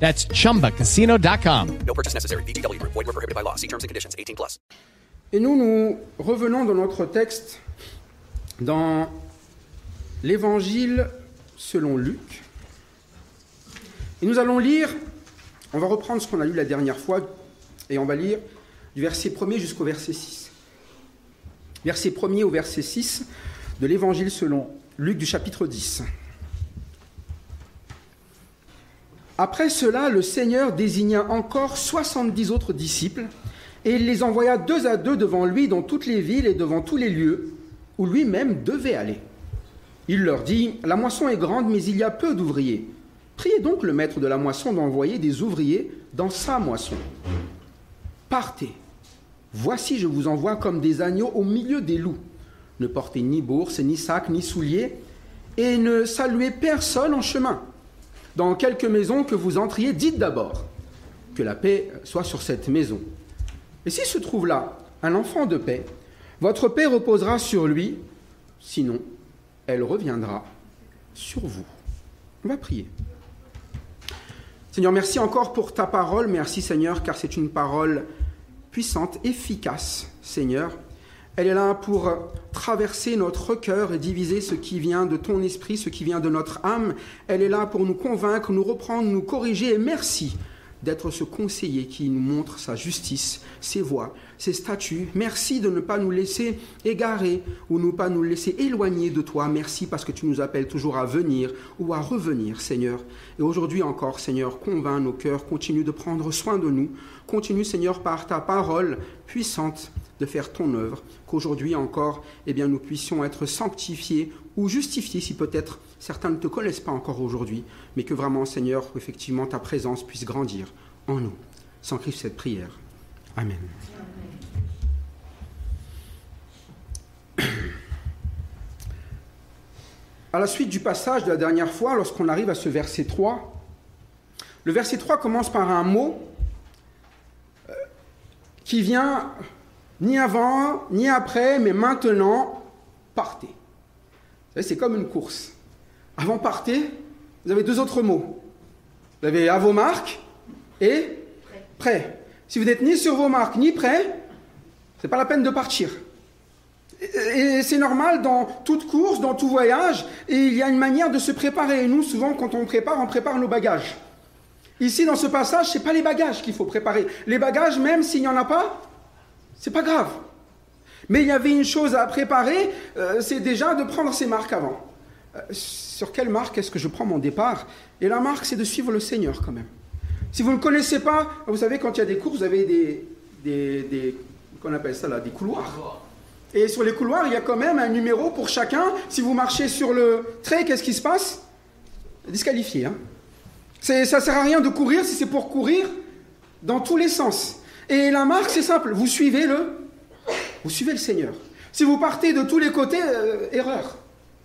That's chumbacasino.com. No purchase necessary. VGW Group. Void were prohibited by law. See terms and conditions. 18 plus. Et nous, nous revenons dans notre texte dans l'Évangile selon Luc. Et nous allons lire, on va reprendre ce qu'on a lu la dernière fois, et on va lire du verset 1er jusqu'au verset 6. Verset 1er au verset 6 de l'Évangile selon Luc du chapitre 10. Après cela, le Seigneur désigna encore soixante-dix autres disciples, et il les envoya deux à deux devant lui dans toutes les villes et devant tous les lieux où lui-même devait aller. Il leur dit, La moisson est grande, mais il y a peu d'ouvriers. Priez donc le maître de la moisson d'envoyer des ouvriers dans sa moisson. Partez. Voici, je vous envoie comme des agneaux au milieu des loups. Ne portez ni bourse, ni sac, ni souliers, et ne saluez personne en chemin dans quelques maisons que vous entriez, dites d'abord que la paix soit sur cette maison. Et s'il se trouve là un enfant de paix, votre paix reposera sur lui, sinon elle reviendra sur vous. On va prier. Seigneur, merci encore pour ta parole. Merci Seigneur, car c'est une parole puissante, efficace, Seigneur. Elle est là pour traverser notre cœur et diviser ce qui vient de ton esprit, ce qui vient de notre âme. Elle est là pour nous convaincre, nous reprendre, nous corriger. Merci d'être ce conseiller qui nous montre sa justice, ses voies, ses statuts. Merci de ne pas nous laisser égarer ou ne pas nous laisser éloigner de toi. Merci parce que tu nous appelles toujours à venir ou à revenir, Seigneur. Et aujourd'hui encore, Seigneur, convainc nos cœurs, continue de prendre soin de nous. Continue, Seigneur, par ta parole puissante de faire ton œuvre, qu'aujourd'hui encore, eh bien, nous puissions être sanctifiés ou justifiés si peut-être certains ne te connaissent pas encore aujourd'hui, mais que vraiment, Seigneur, effectivement, ta présence puisse grandir en nous. Sans cette prière. Amen. À la suite du passage de la dernière fois, lorsqu'on arrive à ce verset 3, le verset 3 commence par un mot euh, qui vient ni avant, ni après, mais maintenant, partez. C'est comme une course. Avant partez, vous avez deux autres mots. Vous avez à vos marques et prêt. Si vous n'êtes ni sur vos marques ni prêt, c'est pas la peine de partir. Et c'est normal dans toute course, dans tout voyage, et il y a une manière de se préparer. Nous, souvent, quand on prépare, on prépare nos bagages. Ici, dans ce passage, ce n'est pas les bagages qu'il faut préparer. Les bagages, même s'il n'y en a pas, c'est pas grave. Mais il y avait une chose à préparer, euh, c'est déjà de prendre ses marques avant. Euh, sur quelle marque est-ce que je prends mon départ? Et la marque, c'est de suivre le Seigneur quand même. Si vous ne connaissez pas, vous savez, quand il y a des cours, vous avez des, qu'on appelle ça là, des couloirs. Et sur les couloirs, il y a quand même un numéro pour chacun. Si vous marchez sur le trait, qu'est-ce qui se passe? Disqualifié. Hein ça ne sert à rien de courir si c'est pour courir dans tous les sens. Et la marque, c'est simple. Vous suivez le, vous suivez le Seigneur. Si vous partez de tous les côtés, euh, erreur.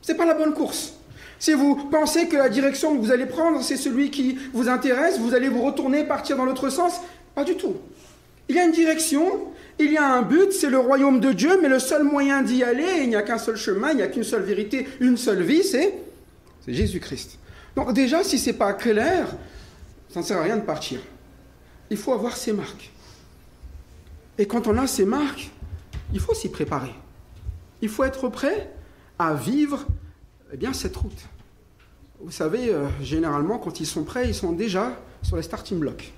Ce n'est pas la bonne course. Si vous pensez que la direction que vous allez prendre, c'est celui qui vous intéresse, vous allez vous retourner, partir dans l'autre sens, pas du tout. Il y a une direction, il y a un but, c'est le royaume de Dieu, mais le seul moyen d'y aller, il n'y a qu'un seul chemin, il n'y a qu'une seule vérité, une seule vie, c'est Jésus-Christ. Donc déjà, si ce n'est pas clair, ça ne sert à rien de partir. Il faut avoir ses marques. Et quand on a ses marques, il faut s'y préparer. Il faut être prêt à vivre eh bien, cette route. Vous savez, euh, généralement, quand ils sont prêts, ils sont déjà sur les starting blocks.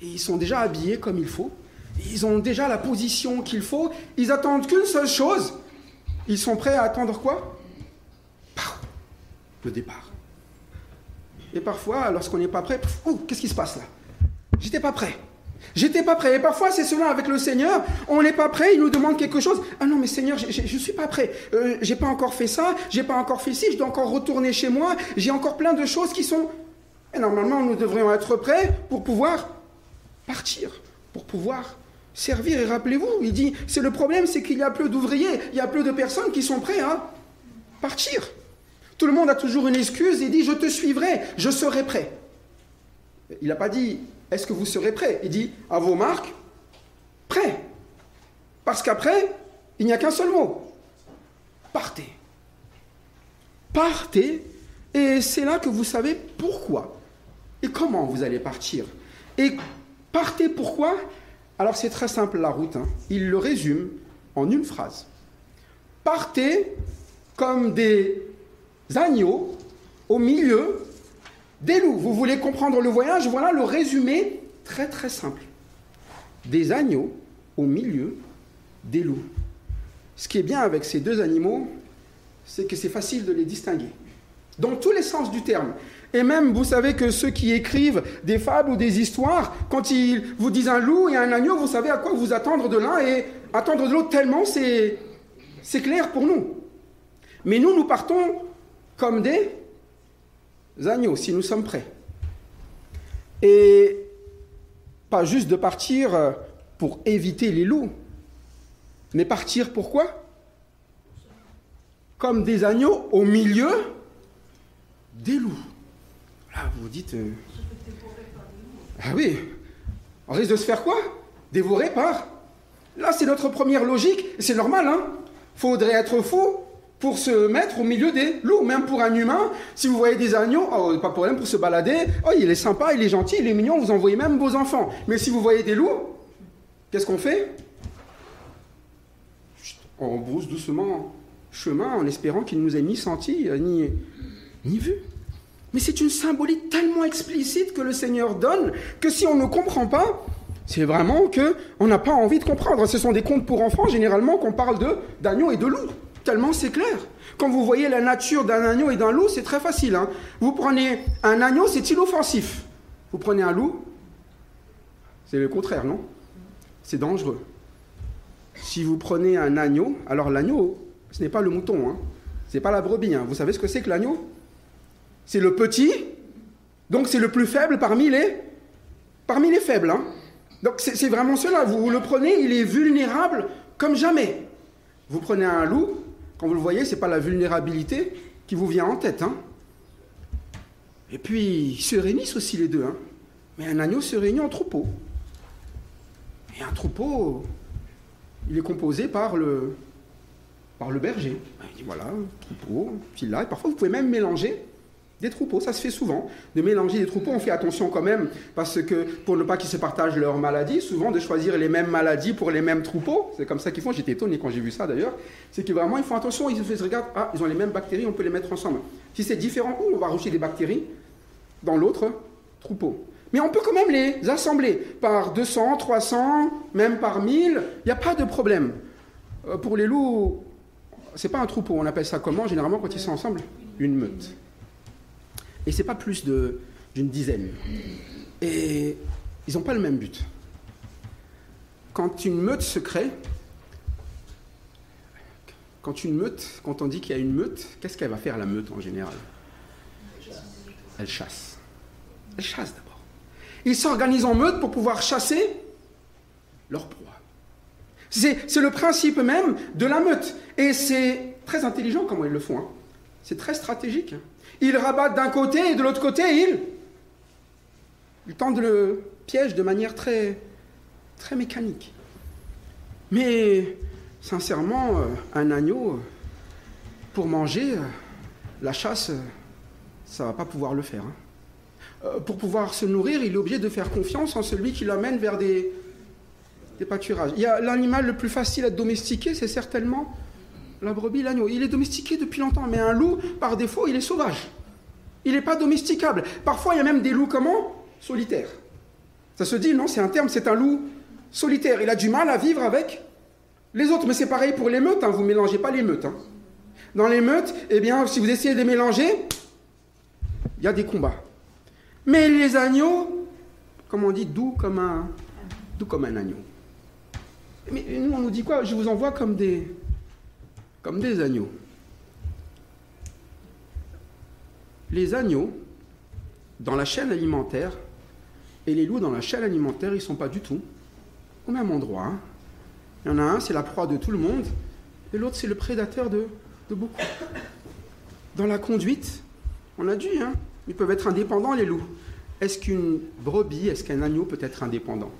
Ils sont déjà habillés comme il faut. Ils ont déjà la position qu'il faut. Ils attendent qu'une seule chose. Ils sont prêts à attendre quoi? Le départ. Et parfois, lorsqu'on n'est pas prêt, qu'est-ce qui se passe là? J'étais pas prêt. J'étais pas prêt. Et parfois, c'est cela avec le Seigneur. On n'est pas prêt, il nous demande quelque chose. Ah non, mais Seigneur, je ne suis pas prêt. Euh, j'ai pas encore fait ça, j'ai pas encore fait ci, je dois encore retourner chez moi. J'ai encore plein de choses qui sont. Et normalement, nous devrions être prêts pour pouvoir partir, pour pouvoir servir. Et rappelez-vous, il dit c'est le problème, c'est qu'il y a peu d'ouvriers, il y a peu de personnes qui sont prêts à partir. Tout le monde a toujours une excuse et dit je te suivrai, je serai prêt. Il n'a pas dit est-ce que vous serez prêt Il dit à vos marques, prêt. Parce qu'après, il n'y a qu'un seul mot. Partez. Partez, et c'est là que vous savez pourquoi et comment vous allez partir. Et partez pourquoi? Alors c'est très simple la route. hein. Il le résume en une phrase. Partez comme des agneaux au milieu des loups. Vous voulez comprendre le voyage? Voilà le résumé très très simple. Des agneaux au milieu des loups. Ce qui est bien avec ces deux animaux, c'est que c'est facile de les distinguer. Dans tous les sens du terme. Et même, vous savez que ceux qui écrivent des fables ou des histoires, quand ils vous disent un loup et un agneau, vous savez à quoi vous attendre de l'un et attendre de l'autre tellement c'est, clair pour nous. Mais nous, nous partons comme des agneaux, si nous sommes prêts. Et pas juste de partir euh, pour éviter les loups, mais partir pourquoi? Comme des agneaux au milieu des loups. Là, vous vous dites. euh, Ah oui, on risque de se faire quoi? Dévorer par. Là, c'est notre première logique, c'est normal, hein Faudrait être fou pour se mettre au milieu des loups, même pour un humain. Si vous voyez des agneaux, oh, pas de problème pour se balader. Oh, il est sympa, il est gentil, il est mignon, vous envoyez même vos enfants. Mais si vous voyez des loups, qu'est-ce qu'on fait? On brousse doucement chemin en espérant qu'ils ne nous aient ni senti, euh, ni, ni vu. Mais c'est une symbolique tellement explicite que le Seigneur donne que si on ne comprend pas, c'est vraiment que on n'a pas envie de comprendre. Ce sont des contes pour enfants généralement qu'on parle de d'agneaux et de loups. C'est clair. Quand vous voyez la nature d'un agneau et d'un loup, c'est très facile. hein. Vous prenez un agneau, c'est inoffensif. Vous prenez un loup, c'est le contraire, non? C'est dangereux. Si vous prenez un agneau, alors l'agneau, ce n'est pas le mouton, hein. c'est pas la brebis. hein. Vous savez ce que c'est que l'agneau? C'est le petit, donc c'est le plus faible parmi les, parmi les faibles. hein. Donc c'est vraiment cela. Vous le prenez, il est vulnérable comme jamais. Vous prenez un loup, quand vous le voyez, c'est pas la vulnérabilité qui vous vient en tête. hein. Et puis, ils se réunissent aussi les deux. hein. Mais un agneau se réunit en troupeau. Et un troupeau, il est composé par le, par le berger. Il dit voilà, troupeau, puis là, et parfois vous pouvez même mélanger des troupeaux, ça se fait souvent, de mélanger des troupeaux, on fait attention quand même, parce que pour ne pas qu'ils se partagent leurs maladies, souvent de choisir les mêmes maladies pour les mêmes troupeaux, c'est comme ça qu'ils font, j'étais étonné quand j'ai vu ça d'ailleurs, c'est que vraiment ils font attention, ils se disent, regarde, ah, ils ont les mêmes bactéries, on peut les mettre ensemble. Si c'est différent, on va rajouter des bactéries dans l'autre troupeau? Mais on peut quand même les assembler par 200, 300, même par 1000, il n'y a pas de problème. Euh, pour les loups, c'est pas un troupeau, on appelle ça comment généralement quand ils sont ensemble? Une meute. Et c'est pas plus d'une dizaine. Et ils n'ont pas le même but. Quand une meute se crée, quand une meute, quand on dit qu'il y a une meute, qu'est-ce qu'elle va faire la meute en général? Elle chasse. Elle chasse d'abord. Ils s'organisent en meute pour pouvoir chasser leur proie. C'est c'est le principe même de la meute. Et c'est très intelligent comment ils le font. hein. C'est très stratégique. hein. Ils rabattent d'un côté et de l'autre côté, ils, ils tendent le piège de manière très, très mécanique. Mais sincèrement, euh, un agneau, euh, pour manger, euh, la chasse, ça va pas pouvoir le faire. hein. Pour pouvoir se nourrir, il est obligé de faire confiance en celui qui l'amène vers des, des pâturages. Il y a l'animal le plus facile à domestiquer, c'est certainement la brebis, l'agneau. Il est domestiqué depuis longtemps, mais un loup, par défaut, il est sauvage. Il n'est pas domesticable. Parfois, il y a même des loups comment? Solitaires. Ça se dit, non? C'est un terme, c'est un loup solitaire. Il a du mal à vivre avec les autres. Mais c'est pareil pour les meutes. Hein. Vous ne mélangez pas les meutes. hein. Dans les meutes, eh bien, si vous essayez de les mélanger, il y a des combats. Mais les agneaux, comme on dit, doux comme un, doux comme un agneau. Mais nous, on nous dit quoi? Je vous envoie comme des, comme des agneaux. Les agneaux, dans la chaîne alimentaire, et les loups dans la chaîne alimentaire, ils sont pas du tout au même endroit. hein. Il y en a un, c'est la proie de tout le monde, et l'autre, c'est le prédateur de, de beaucoup. Dans la conduite, on a dit, hein, ils peuvent être indépendants, les loups. Est-ce qu'une brebis, est-ce qu'un agneau peut être indépendant?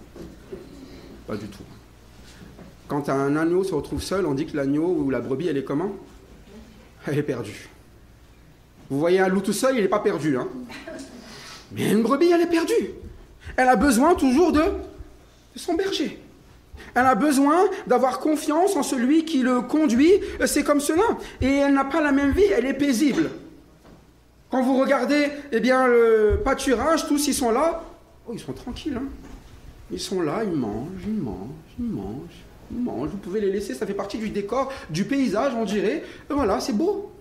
Pas du tout. Quand un agneau se retrouve seul, on dit que l'agneau ou la brebis, elle est comment? Elle est perdue. Vous voyez un loup tout seul, il n'est pas perdu. Hein Mais une brebis, elle est perdue. Elle a besoin toujours de, son berger. Elle a besoin d'avoir confiance en celui qui le conduit. C'est comme cela. Et elle n'a pas la même vie, elle est paisible. Quand vous regardez eh bien, le pâturage, tous ils sont là. Oh, ils sont tranquilles. hein. Ils sont là, ils mangent, ils mangent, ils mangent, Vous pouvez les laisser, ça fait partie du décor, du paysage, on dirait. Et voilà, c'est beau.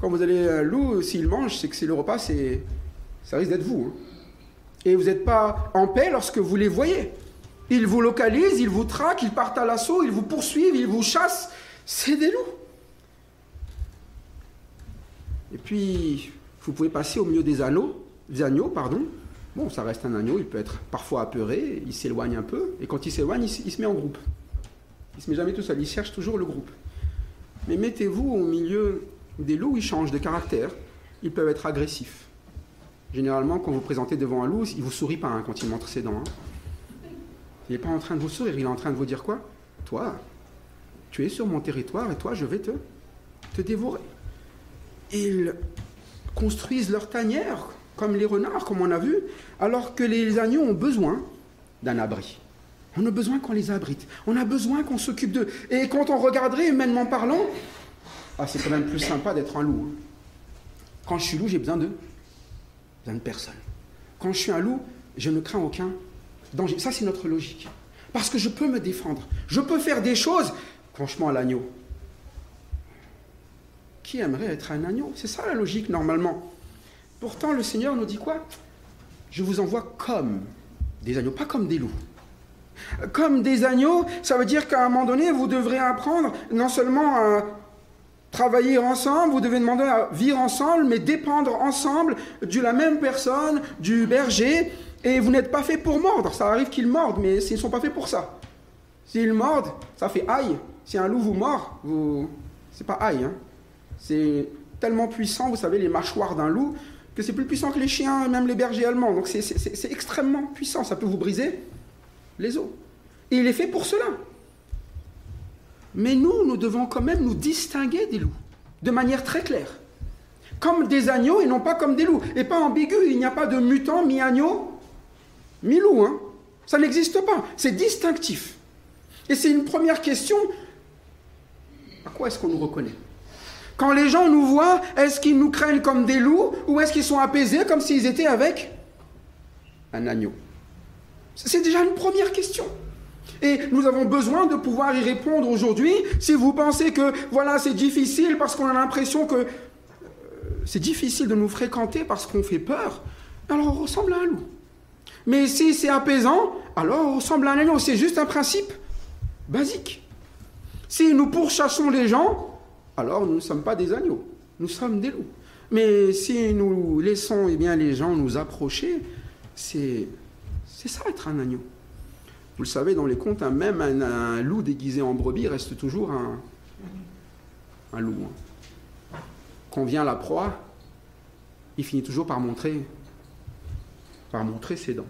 Quand vous allez à un loup, s'il mange, c'est que c'est le repas, c'est, ça risque d'être vous. hein. Et vous n'êtes pas en paix lorsque vous les voyez. Ils vous localisent, ils vous traquent, ils partent à l'assaut, ils vous poursuivent, ils vous chassent. C'est des loups. Et puis, vous pouvez passer au milieu des anneaux, des agneaux, pardon. Bon, ça reste un agneau, il peut être parfois apeuré, il s'éloigne un peu, et quand il s'éloigne, il se met en groupe. Il se met jamais tout seul, il cherche toujours le groupe. Mais mettez-vous au milieu des loups, ils changent de caractère, ils peuvent être agressifs. Généralement, quand vous présentez devant un loup, il vous sourit pas hein, quand il montre ses dents. hein. Il n'est pas en train de vous sourire, il est en train de vous dire quoi? Toi, tu es sur mon territoire et toi, je vais te, te dévorer. Ils construisent leur tanière, comme les renards, comme on a vu, alors que les agneaux ont besoin d'un abri. On a besoin qu'on les abrite. On a besoin qu'on s'occupe d'eux. Et quand on regarderait humainement parlant, ah, c'est quand même plus sympa d'être un loup. hein. Quand je suis loup, j'ai besoin d'eux. De personne. Quand je suis un loup, je ne crains aucun danger. Ça, c'est notre logique. Parce que je peux me défendre. Je peux faire des choses. Franchement, à l'agneau. Qui aimerait être un agneau? C'est ça la logique, normalement. Pourtant, le Seigneur nous dit quoi? Je vous envoie comme des agneaux, pas comme des loups. Comme des agneaux, ça veut dire qu'à un moment donné, vous devrez apprendre non seulement à travailler ensemble, vous devez demander à vivre ensemble, mais dépendre ensemble de la même personne, du berger, et vous n'êtes pas fait pour mordre. Ça arrive qu'ils mordent, mais ils ne sont pas faits pour ça. S'ils mordent, ça fait aïe. Si un loup vous mord, vous... c'est pas aïe. Hein. C'est tellement puissant, vous savez, les mâchoires d'un loup, que c'est plus puissant que les chiens même les bergers allemands. Donc c'est extrêmement puissant, ça peut vous briser les os. Et il est fait pour cela. Mais nous, nous devons quand même nous distinguer des loups, de manière très claire. Comme des agneaux et non pas comme des loups. Et pas ambigu, il n'y a pas de mutant mi-agneau, mi-loup. Hein. Ça n'existe pas. C'est distinctif. Et c'est une première question. À quoi est-ce qu'on nous reconnaît? Quand les gens nous voient, est-ce qu'ils nous craignent comme des loups ou est-ce qu'ils sont apaisés comme s'ils étaient avec un agneau? C'est déjà une première question. Et nous avons besoin de pouvoir y répondre aujourd'hui. Si vous pensez que voilà, c'est difficile parce qu'on a l'impression que euh, c'est difficile de nous fréquenter parce qu'on fait peur, alors on ressemble à un loup. Mais si c'est apaisant, alors on ressemble à un agneau. C'est juste un principe basique. Si nous pourchassons les gens, alors nous ne sommes pas des agneaux, nous sommes des loups. Mais si nous laissons eh bien, les gens nous approcher, c'est c'est ça être un agneau. Vous le savez, dans les contes, hein, même un, loup déguisé en brebis reste toujours un, un loup. hein. Quand vient la proie, il finit toujours par montrer, par montrer ses dents.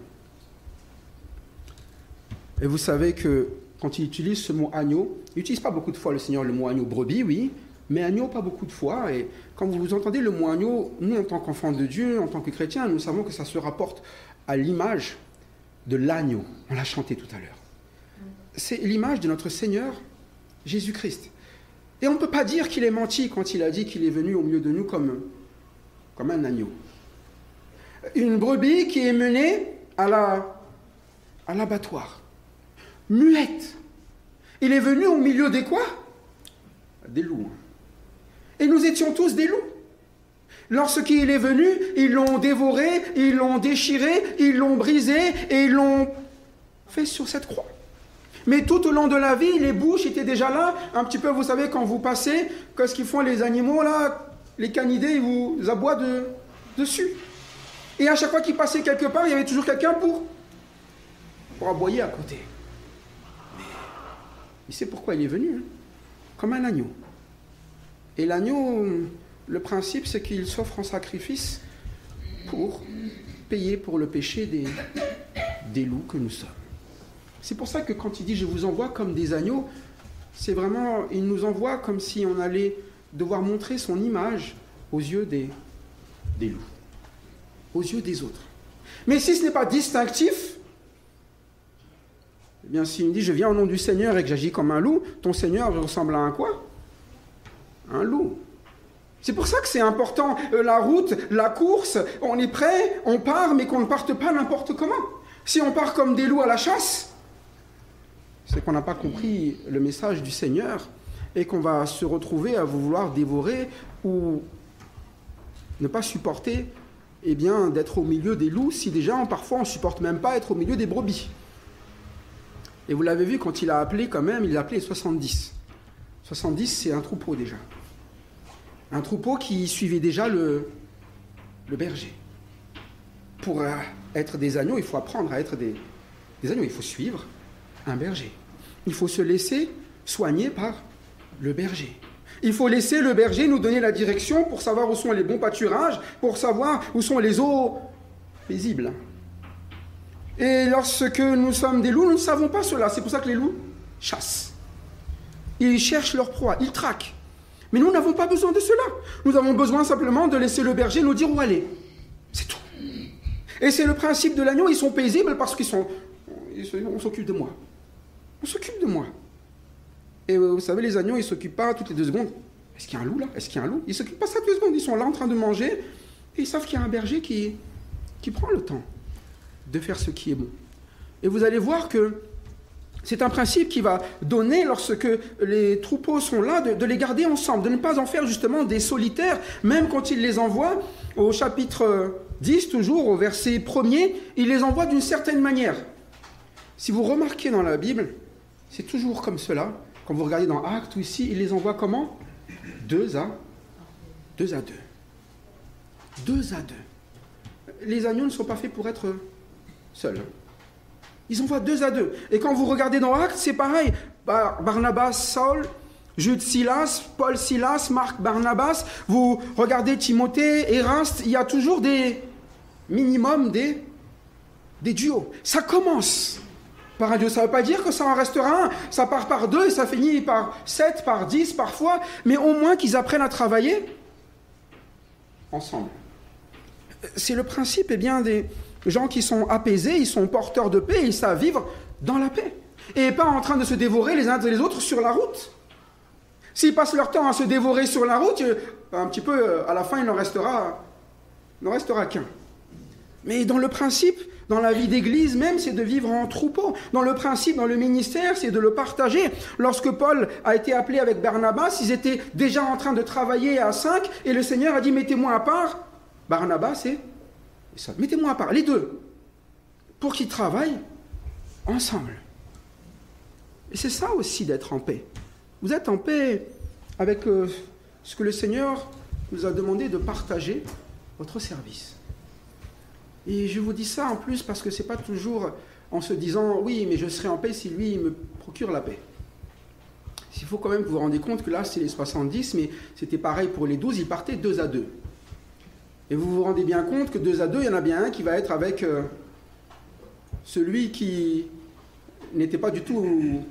Et vous savez que quand il utilise ce mot agneau, il n'utilise pas beaucoup de fois le Seigneur le mot agneau brebis, oui, mais agneau pas beaucoup de fois. Et quand vous entendez le mot agneau, nous en tant qu'enfants de Dieu, en tant que chrétiens, nous savons que ça se rapporte à l'image de l'agneau. On l'a chanté tout à l'heure. C'est l'image de notre Seigneur Jésus-Christ. Et on ne peut pas dire qu'il est menti quand il a dit qu'il est venu au milieu de nous comme, un agneau. Une brebis qui est menée à à l'abattoir. muette. Il est venu au milieu des quoi? Des loups. Et nous étions tous des loups. Lorsqu'il est venu, ils l'ont dévoré, ils l'ont déchiré, ils l'ont brisé et ils l'ont fait sur cette croix. Mais tout au long de la vie, les bouches étaient déjà là. Un petit peu, vous savez, quand vous passez, qu'est-ce qu'ils font les animaux là Les canidés, ils vous aboient de, dessus. Et à chaque fois qu'ils passaient quelque part, il y avait toujours quelqu'un pour, pour aboyer à côté. Mais il sait pourquoi il est venu, hein. comme un agneau. Et l'agneau, le principe, c'est qu'il s'offre en sacrifice pour payer pour le péché des, loups que nous sommes. C'est pour ça que quand il dit je vous envoie comme des agneaux, c'est vraiment, il nous envoie comme si on allait devoir montrer son image aux yeux des, des loups, aux yeux des autres. Mais si ce n'est pas distinctif, eh bien s'il me dit je viens au nom du Seigneur et que j'agis comme un loup, ton Seigneur ressemble à un quoi? Un loup. C'est pour ça que c'est important, euh, la route, la course, on est prêt, on part, mais qu'on ne parte pas n'importe comment. Si on part comme des loups à la chasse, c'est qu'on n'a pas compris le message du Seigneur et qu'on va se retrouver à vouloir dévorer ou ne pas supporter eh bien, d'être au milieu des loups si déjà parfois on ne supporte même pas être au milieu des brebis. Et vous l'avez vu quand il a appelé quand même, il a appelé 70. 70 c'est un troupeau déjà. Un troupeau qui suivait déjà le, berger. Pour euh, être des agneaux, il faut apprendre à être des agneaux, il faut suivre un berger. Il faut se laisser soigner par le berger. Il faut laisser le berger nous donner la direction pour savoir où sont les bons pâturages, pour savoir où sont les eaux paisibles. Et lorsque nous sommes des loups, nous ne savons pas cela. C'est pour ça que les loups chassent. Ils cherchent leur proie, ils traquent. Mais nous n'avons pas besoin de cela. Nous avons besoin simplement de laisser le berger nous dire où aller. C'est tout. Et c'est le principe de l'agneau. Ils sont paisibles parce qu'ils sont. On s'occupe de moi. On s'occupe de moi. Et vous savez, les agneaux, ils ne s'occupent pas toutes les deux secondes. Est-ce qu'il y a un loup là? Est-ce qu'il y a un loup? Ils ne s'occupent pas ça les secondes. Ils sont là en train de manger et ils savent qu'il y a un berger qui, qui prend le temps de faire ce qui est bon. Et vous allez voir que c'est un principe qui va donner, lorsque les troupeaux sont là, de, les garder ensemble, de ne pas en faire justement des solitaires, même quand il les envoie au chapitre 10, toujours au verset 1er, il les envoie d'une certaine manière. Si vous remarquez dans la Bible, c'est toujours comme cela. Quand vous regardez dans Actes ou ici, il les envoie comment? Deux à deux à deux. Deux à deux. Les agneaux ne sont pas faits pour être seuls. Ils envoient deux à deux. Et quand vous regardez dans Actes, c'est pareil. Barnabas, Saul, Jude Silas, Paul Silas, Marc Barnabas. Vous regardez Timothée, Eraste, il y a toujours des minimum des, des duos. Ça commence par un duo. Ça ne veut pas dire que ça en restera un. Ça part par deux et ça finit par sept, par dix parfois. Mais au moins qu'ils apprennent à travailler ensemble. C'est le principe eh bien, des gens qui sont apaisés, ils sont porteurs de paix, ils savent vivre dans la paix. Et pas en train de se dévorer les uns les autres sur la route. S'ils passent leur temps à se dévorer sur la route, un petit peu, à la fin, il n'en restera, restera qu'un. Mais dans le principe, dans la vie d'église même, c'est de vivre en troupeau. Dans le principe, dans le ministère, c'est de le partager. Lorsque Paul a été appelé avec Barnabas, ils étaient déjà en train de travailler à cinq, et le Seigneur a dit, mettez-moi à part. Barnabas et. Mettez-moi à part, les deux, pour qu'ils travaillent ensemble. Et c'est ça aussi d'être en paix. Vous êtes en paix avec euh, ce que le Seigneur nous a demandé de partager votre service. Et je vous dis ça en plus parce que ce n'est pas toujours en se disant oui, mais je serai en paix si lui me procure la paix. Il faut quand même vous vous rendez compte que là c'est les 70, mais c'était pareil pour les 12, ils partaient deux à deux. Et vous vous rendez bien compte que deux à deux, il y en a bien un qui va être avec euh, celui qui n'était pas du tout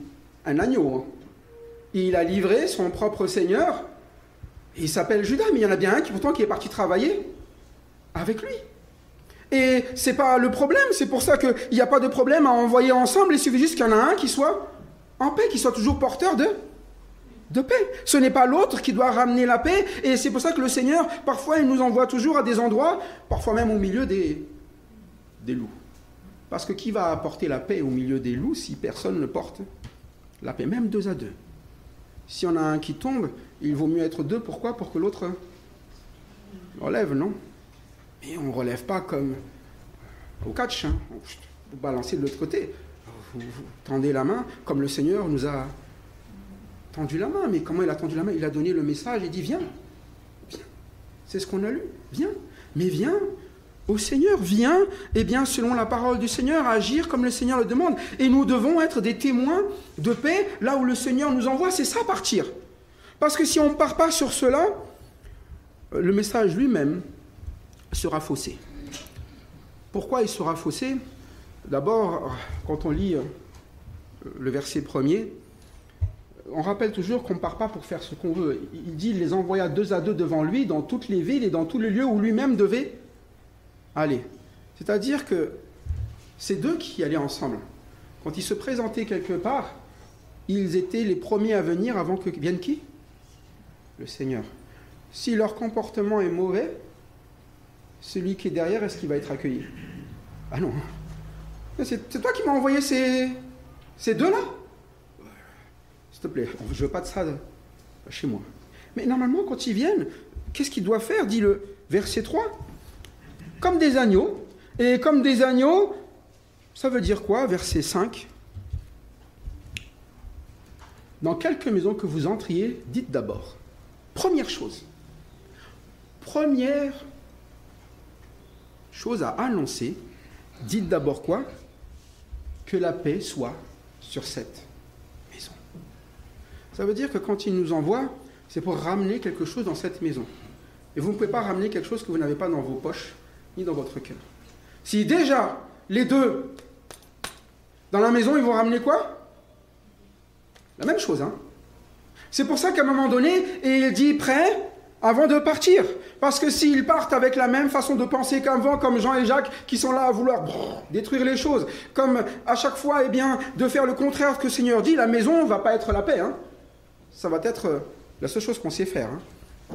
un agneau. Hein. Il a livré son propre Seigneur, il s'appelle Judas, mais il y en a bien un qui pourtant qui est parti travailler avec lui. Et c'est pas le problème, c'est pour ça qu'il n'y a pas de problème à envoyer ensemble, il suffit juste qu'il y en a un qui soit en paix, qui soit toujours porteur de, de paix. Ce n'est pas l'autre qui doit ramener la paix, et c'est pour ça que le Seigneur, parfois, il nous envoie toujours à des endroits, parfois même au milieu des, des loups. Parce que qui va apporter la paix au milieu des loups si personne ne porte la paix, même deux à deux Si on a un qui tombe, il vaut mieux être deux. Pourquoi? Pour que l'autre relève, non? Et on ne relève pas comme au catch. Hein. Vous balancez de l'autre côté. Vous tendez la main comme le Seigneur nous a tendu la main. Mais comment il a tendu la main? Il a donné le message et dit Viens, viens. C'est ce qu'on a lu. Viens. Mais viens au Seigneur. Viens, et bien, selon la parole du Seigneur, agir comme le Seigneur le demande. Et nous devons être des témoins de paix là où le Seigneur nous envoie. C'est ça partir. Parce que si on ne part pas sur cela, le message lui-même sera faussé. Pourquoi il sera faussé? D'abord, quand on lit le verset premier, on rappelle toujours qu'on ne part pas pour faire ce qu'on veut. Il dit, il les envoya deux à deux devant lui dans toutes les villes et dans tous les lieux où lui-même devait aller. C'est-à-dire que c'est deux qui allaient ensemble. Quand ils se présentaient quelque part, ils étaient les premiers à venir avant que vienne qui? Le Seigneur. Si leur comportement est mauvais, celui qui est derrière, est-ce qu'il va être accueilli? Ah non. C'est toi qui m'as envoyé ces, ces deux-là? S'il te plaît, je veux pas de ça chez moi. Mais normalement, quand ils viennent, qu'est-ce qu'ils doivent faire Dit le verset 3 comme des agneaux. Et comme des agneaux, ça veut dire quoi Verset 5. Dans quelque maison que vous entriez, dites d'abord. Première chose. Première chose à annoncer, dites d'abord quoi? Que la paix soit sur cette. Ça veut dire que quand il nous envoie, c'est pour ramener quelque chose dans cette maison. Et vous ne pouvez pas ramener quelque chose que vous n'avez pas dans vos poches ni dans votre cœur. Si déjà les deux dans la maison, ils vont ramener quoi? La même chose. Hein C'est pour ça qu'à un moment donné, il dit prêt avant de partir. Parce que s'ils partent avec la même façon de penser qu'avant, comme Jean et Jacques, qui sont là à vouloir détruire les choses, comme à chaque fois, eh bien, de faire le contraire que le Seigneur dit, la maison ne va pas être la paix. Hein Ça va être la seule chose qu'on sait faire. Hein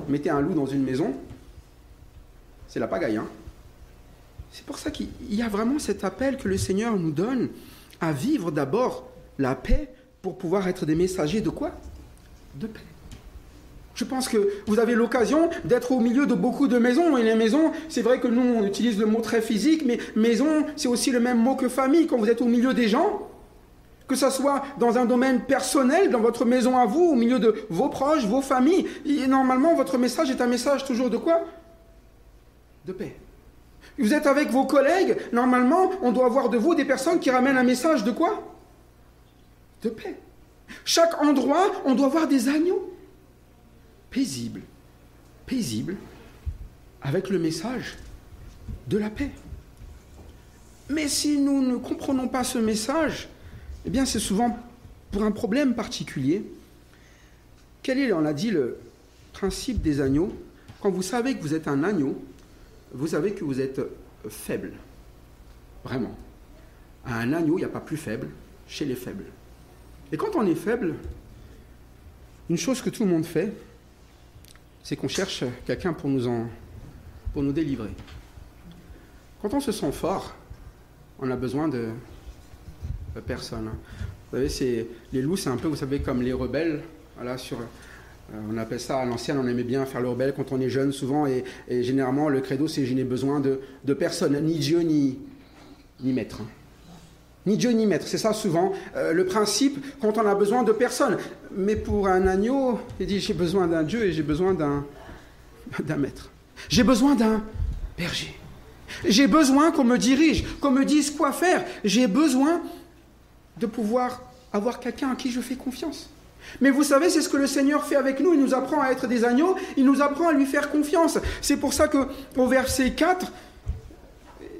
Mettez un loup dans une maison, c'est la pagaille. Hein c'est pour ça qu'il y a vraiment cet appel que le Seigneur nous donne à vivre d'abord la paix pour pouvoir être des messagers de quoi? De paix. Je pense que vous avez l'occasion d'être au milieu de beaucoup de maisons. Et les maisons, c'est vrai que nous, on utilise le mot très physique, mais maison, c'est aussi le même mot que famille. Quand vous êtes au milieu des gens, que ce soit dans un domaine personnel, dans votre maison à vous, au milieu de vos proches, vos familles, et normalement, votre message est un message toujours de quoi? De paix. Vous êtes avec vos collègues, normalement, on doit avoir de vous des personnes qui ramènent un message de quoi? De paix. Chaque endroit, on doit avoir des agneaux paisibles, paisibles, avec le message de la paix. Mais si nous ne comprenons pas ce message, eh bien c'est souvent pour un problème particulier. Quel est, on a dit, le principe des agneaux? Quand vous savez que vous êtes un agneau, vous savez que vous êtes faible. Vraiment. À un agneau, il n'y a pas plus faible chez les faibles. Et quand on est faible, une chose que tout le monde fait, c'est qu'on cherche quelqu'un pour nous en, pour nous délivrer. Quand on se sent fort, on a besoin de, personne. Vous savez, c'est, les loups, c'est un peu, vous savez, comme les rebelles, euh, on appelle ça à l'ancienne, on aimait bien faire le rebelle quand on est jeune souvent, et, généralement le credo c'est je n'ai besoin de, personne, ni Dieu ni, maître. Ni Dieu ni maître, c'est ça souvent euh, le principe quand on a besoin de personne. Mais pour un agneau, il dit j'ai besoin d'un Dieu et j'ai besoin d'un, d'un maître. J'ai besoin d'un berger. J'ai besoin qu'on me dirige, qu'on me dise quoi faire. J'ai besoin de pouvoir avoir quelqu'un à qui je fais confiance. Mais vous savez, c'est ce que le Seigneur fait avec nous. Il nous apprend à être des agneaux, il nous apprend à lui faire confiance. C'est pour ça que au verset 4, il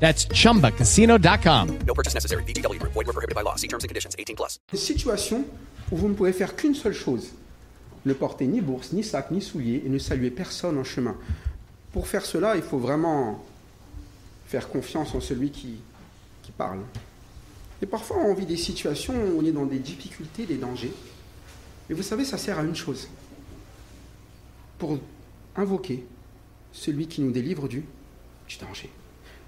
That's chumbacasino.com. No purchase necessary. VGW Group. Void were prohibited by law. See terms and conditions. 18 plus. Une situation où vous ne pouvez faire qu'une seule chose ne porter ni bourse, ni sac, ni souliers et ne saluer personne en chemin. Pour faire cela, il faut vraiment faire confiance en celui qui, qui parle. Et parfois, on vit des situations où on est dans des difficultés, des dangers. Et vous savez, ça sert à une chose pour invoquer celui qui nous délivre du, du danger.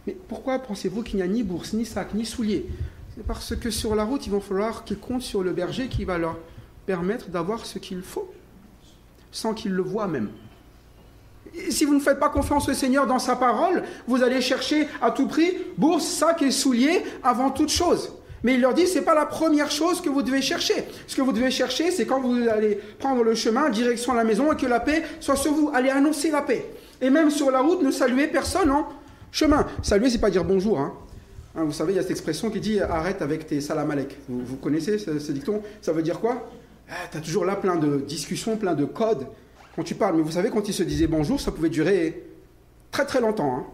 Mais pourquoi pensez-vous qu'il n'y a ni bourse, ni sac, ni souliers C'est parce que sur la route, il va falloir qu'ils comptent sur le berger qui va leur permettre d'avoir ce qu'il faut, sans qu'ils le voient même. Si vous ne faites pas confiance au Seigneur dans sa parole, vous allez chercher à tout prix bourse, sac et souliers avant toute chose. Mais il leur dit, ce n'est pas la première chose que vous devez chercher. Ce que vous devez chercher, c'est quand vous allez prendre le chemin, direction la maison, et que la paix soit sur vous. Allez annoncer la paix. Et même sur la route, ne saluez personne en chemin. Saluer, c'est pas dire bonjour. Hein. Hein, vous savez, il y a cette expression qui dit arrête avec tes salam alek. Vous, vous connaissez ce, dicton? Ça veut dire quoi? Tu as toujours là plein de discussions, plein de codes quand tu parles. Mais vous savez, quand il se disait bonjour, ça pouvait durer très très longtemps. hein.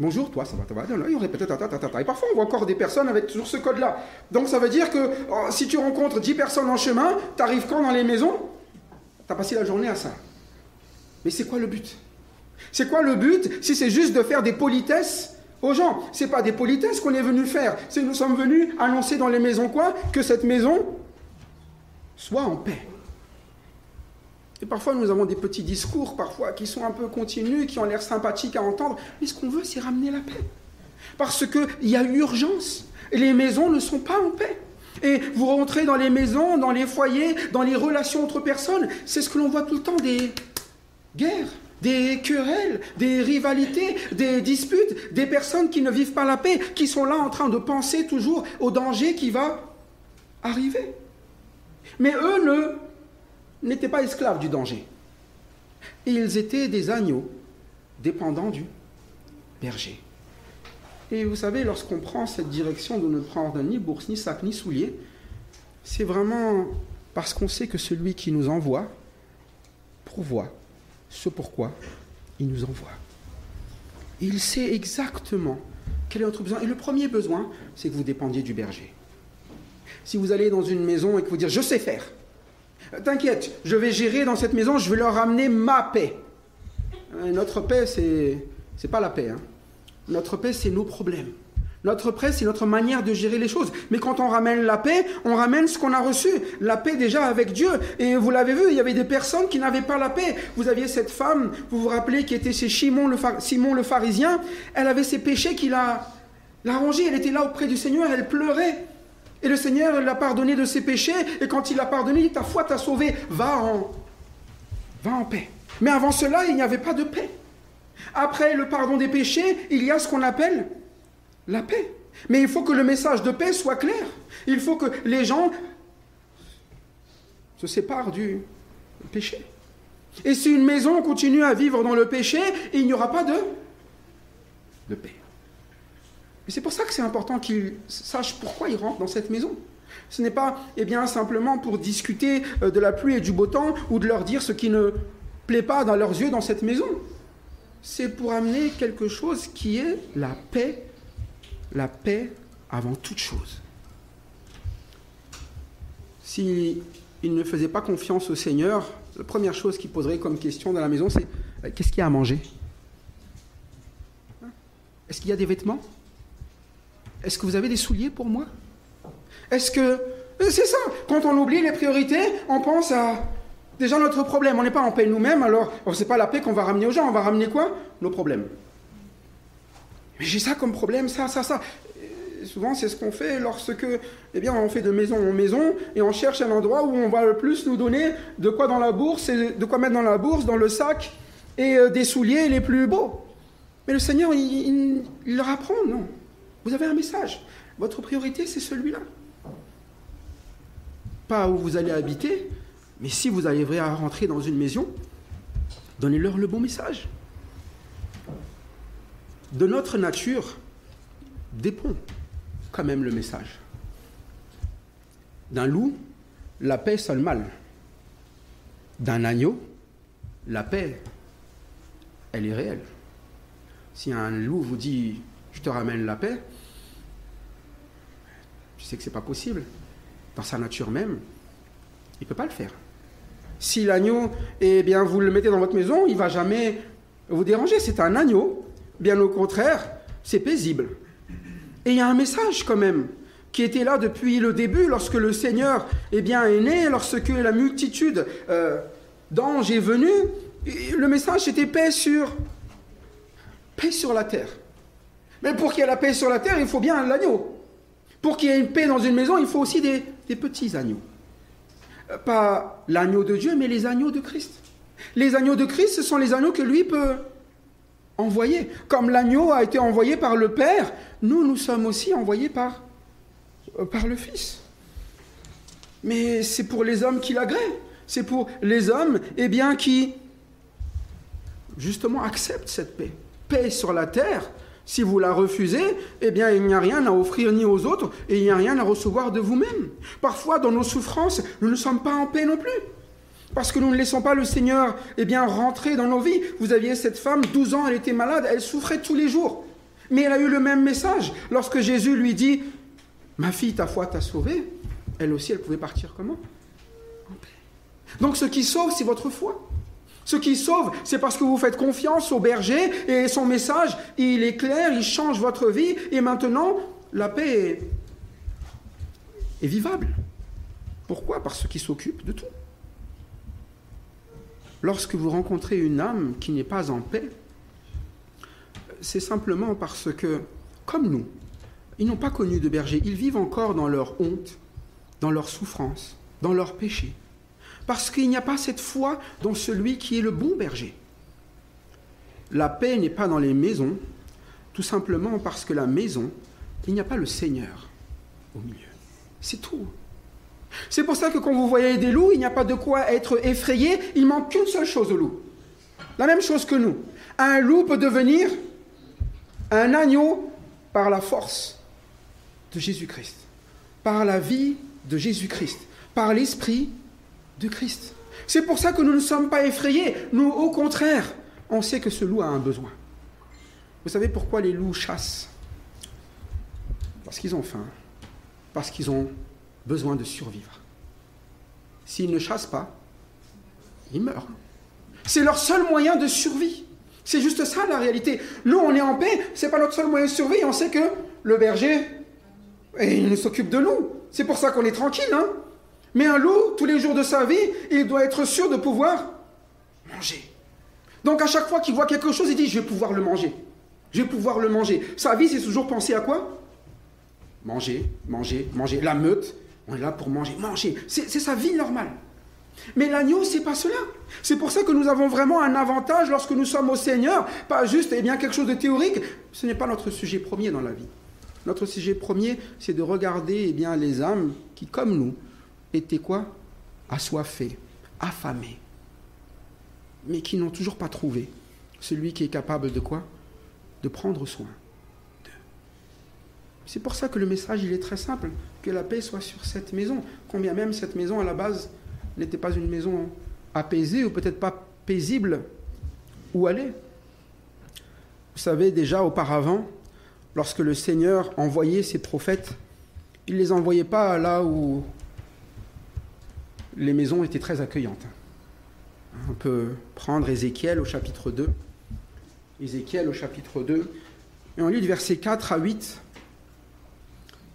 Bonjour, toi, ça va, ça va. Là, il répétait, ta, ta, ta. Et parfois, on voit encore des personnes avec toujours ce code-là. Donc, ça veut dire que oh, si tu rencontres 10 personnes en chemin, tu arrives quand dans les maisons? Tu as passé la journée à ça. Mais c'est quoi le but? C'est quoi le but si c'est juste de faire des politesses aux gens? C'est pas des politesses qu'on est venu faire. C'est nous sommes venus annoncer dans les maisons quoi? Que cette maison soit en paix. Et parfois, nous avons des petits discours, parfois, qui sont un peu continus, qui ont l'air sympathiques à entendre. Mais ce qu'on veut, c'est ramener la paix. Parce qu'il y a urgence. Les maisons ne sont pas en paix. Et vous rentrez dans les maisons, dans les foyers, dans les relations entre personnes, c'est ce que l'on voit tout le temps, des guerres, des querelles, des rivalités, des disputes, des personnes qui ne vivent pas la paix, qui sont là en train de penser toujours au danger qui va arriver. Mais eux ne n'étaient pas esclaves du danger. Ils étaient des agneaux dépendants du berger. Et vous savez, lorsqu'on prend cette direction de ne prendre ni bourse, ni sac, ni souliers, c'est vraiment parce qu'on sait que celui qui nous envoie pourvoit ce pourquoi il nous envoie. Il sait exactement quel est notre besoin. Et le premier besoin, c'est que vous dépendiez du berger. Si vous allez dans une maison et que vous dites, je sais faire, T'inquiète, je vais gérer dans cette maison, je vais leur ramener ma paix. Euh, Notre paix, c'est c'est pas la paix. hein. Notre paix, c'est nos problèmes. Notre paix, c'est notre manière de gérer les choses. Mais quand on ramène la paix, on ramène ce qu'on a reçu. La paix déjà avec Dieu. Et vous l'avez vu, il y avait des personnes qui n'avaient pas la paix. Vous aviez cette femme, vous vous rappelez, qui était chez Simon le, pharisien. Elle avait ses péchés qui l'a l'a. Elle était là auprès du Seigneur, elle pleurait. Et le Seigneur l'a pardonné de ses péchés. Et quand il l'a pardonné, il dit, ta foi t'a sauvé. Va en, va en paix. Mais avant cela, il n'y avait pas de paix. Après le pardon des péchés, il y a ce qu'on appelle la paix. Mais il faut que le message de paix soit clair. Il faut que les gens se séparent du péché. Et si une maison continue à vivre dans le péché, il n'y aura pas de, de paix. Et c'est pour ça que c'est important qu'ils sachent pourquoi ils rentrent dans cette maison. Ce n'est pas eh bien, simplement pour discuter euh, de la pluie et du beau temps ou de leur dire ce qui ne plaît pas dans leurs yeux dans cette maison. C'est pour amener quelque chose qui est la paix, la paix avant toute chose. S'ils ne faisaient pas confiance au Seigneur, la première chose qu'ils poseraient comme question dans la maison, c'est euh, qu'est-ce qu'il y a à manger? Hein? Est-ce qu'il y a des vêtements? Est-ce que vous avez des souliers pour moi? Est-ce que... Euh, C'est ça, quand on oublie les priorités, on pense à déjà notre problème. On n'est pas en paix nous-mêmes, alors ce n'est pas la paix qu'on va ramener aux gens, on va ramener quoi? Nos problèmes. Mais j'ai ça comme problème, ça, ça, ça. Souvent, c'est ce qu'on fait lorsque, eh bien, on fait de maison en maison et on cherche un endroit où on va le plus nous donner de quoi dans la bourse, et de quoi mettre dans la bourse, dans le sac, et euh, des souliers les plus beaux. Mais le Seigneur, il, il- il leur apprend, non. Vous avez un message. Votre priorité, c'est celui-là. Pas où vous allez habiter, mais si vous arriverez à rentrer dans une maison, donnez-leur le bon message. De notre nature dépend quand même le message. D'un loup, la paix sonne mal. D'un agneau, la paix, elle est réelle. Si un loup vous dit je te ramène la paix. Tu sais que c'est pas possible. Dans sa nature même, il ne peut pas le faire. Si l'agneau, eh bien, vous le mettez dans votre maison, il va jamais vous déranger. C'est un agneau. Bien au contraire, c'est paisible. Et il y a un message quand même qui était là depuis le début, lorsque le Seigneur eh bien, est né, lorsque la multitude euh, d'anges est venue. Le message c'était paix sur, paix sur la terre. Mais pour qu'il y ait la paix sur la terre, il faut bien l'agneau. Pour qu'il y ait une paix dans une maison, il faut aussi des, des petits agneaux. Euh, Pas l'agneau de Dieu, mais les agneaux de Christ. Les agneaux de Christ, ce sont les agneaux que lui peut envoyer. Comme l'agneau a été envoyé par le Père, nous, nous sommes aussi envoyés par, euh, le Fils. Mais c'est pour les hommes qui l'agréent. C'est pour les hommes, eh bien, qui, justement, acceptent cette paix. Paix sur la terre. Si vous la refusez, eh bien, il n'y a rien à offrir ni aux autres et il n'y a rien à recevoir de vous-même. Parfois, dans nos souffrances, nous ne sommes pas en paix non plus. Parce que nous ne laissons pas le Seigneur eh bien, rentrer dans nos vies. Vous aviez cette femme, 12 ans, elle était malade, elle souffrait tous les jours. Mais elle a eu le même message. Lorsque Jésus lui dit Ma fille, ta foi t'a sauvée, elle aussi, elle pouvait partir comment? En paix. Donc ce qui sauve, c'est votre foi. Ce qui sauve, c'est parce que vous faites confiance au berger et son message, il est clair, il change votre vie et maintenant, la paix est, est vivable. Pourquoi? Parce qu'il s'occupe de tout. Lorsque vous rencontrez une âme qui n'est pas en paix, c'est simplement parce que, comme nous, ils n'ont pas connu de berger. Ils vivent encore dans leur honte, dans leur souffrance, dans leur péché. Parce qu'il n'y a pas cette foi dans celui qui est le bon berger. La paix n'est pas dans les maisons, tout simplement parce que la maison, il n'y a pas le Seigneur au milieu. C'est tout. C'est pour ça que quand vous voyez des loups, il n'y a pas de quoi être effrayé. Il manque qu'une seule chose au loup. La même chose que nous. Un loup peut devenir un agneau par la force de Jésus-Christ, par la vie de Jésus-Christ, par l'esprit de Christ. C'est pour ça que nous ne sommes pas effrayés. Nous, au contraire, on sait que ce loup a un besoin. Vous savez pourquoi les loups chassent? Parce qu'ils ont faim, parce qu'ils ont besoin de survivre. S'ils ne chassent pas, ils meurent. C'est leur seul moyen de survie. C'est juste ça la réalité. Nous, on est en paix, c'est pas notre seul moyen de survie. On sait que le berger, et il s'occupe de nous. C'est pour ça qu'on est tranquille. Hein Mais un loup, tous les jours de sa vie, il doit être sûr de pouvoir manger. Donc à chaque fois qu'il voit quelque chose, il dit, je vais pouvoir le manger. Je vais pouvoir le manger. Sa vie, c'est toujours penser à quoi? Manger, manger, manger. La meute, on est là pour manger, manger. C'est sa vie normale. Mais l'agneau, c'est pas cela. C'est pour ça que nous avons vraiment un avantage lorsque nous sommes au Seigneur, pas juste eh bien, quelque chose de théorique. Ce n'est pas notre sujet premier dans la vie. Notre sujet premier, c'est de regarder eh les âmes qui, comme nous, étaient quoi? Assoiffées, affamées, mais qui n'ont toujours pas trouvé celui qui est capable de quoi? De prendre soin. C'est pour ça que le message, il est très simple, que la paix soit sur cette maison, combien même cette maison, à la base, n'était pas une maison apaisée ou peut-être pas paisible où aller. Vous savez, déjà auparavant, lorsque le Seigneur envoyait ses prophètes, il ne les envoyait pas là où les maisons étaient très accueillantes. On peut prendre Ézéchiel au chapitre 2. Ézéchiel au chapitre 2. Et on lit du verset 4 à 8.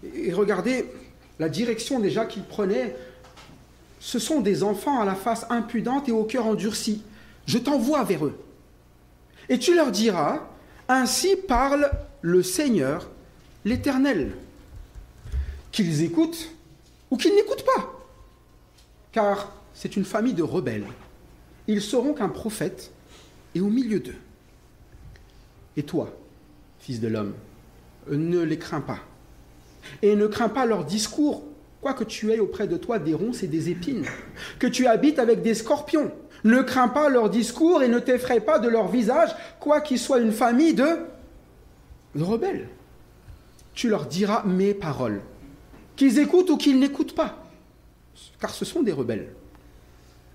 Et regardez la direction déjà qu'il prenait. Ce sont des enfants à la face impudente et au cœur endurci. Je t'envoie vers eux. Et tu leur diras, ainsi parle le Seigneur, l'Éternel. Qu'ils écoutent ou qu'ils n'écoutent pas. Car c'est une famille de rebelles. Ils sauront qu'un prophète est au milieu d'eux. Et toi, fils de l'homme, ne les crains pas. Et ne crains pas leur discours, quoique tu aies auprès de toi des ronces et des épines, que tu habites avec des scorpions. Ne crains pas leur discours et ne t'effraie pas de leur visage, quoiqu'ils soient une famille de, de rebelles. Tu leur diras mes paroles, qu'ils écoutent ou qu'ils n'écoutent pas, car ce sont des rebelles.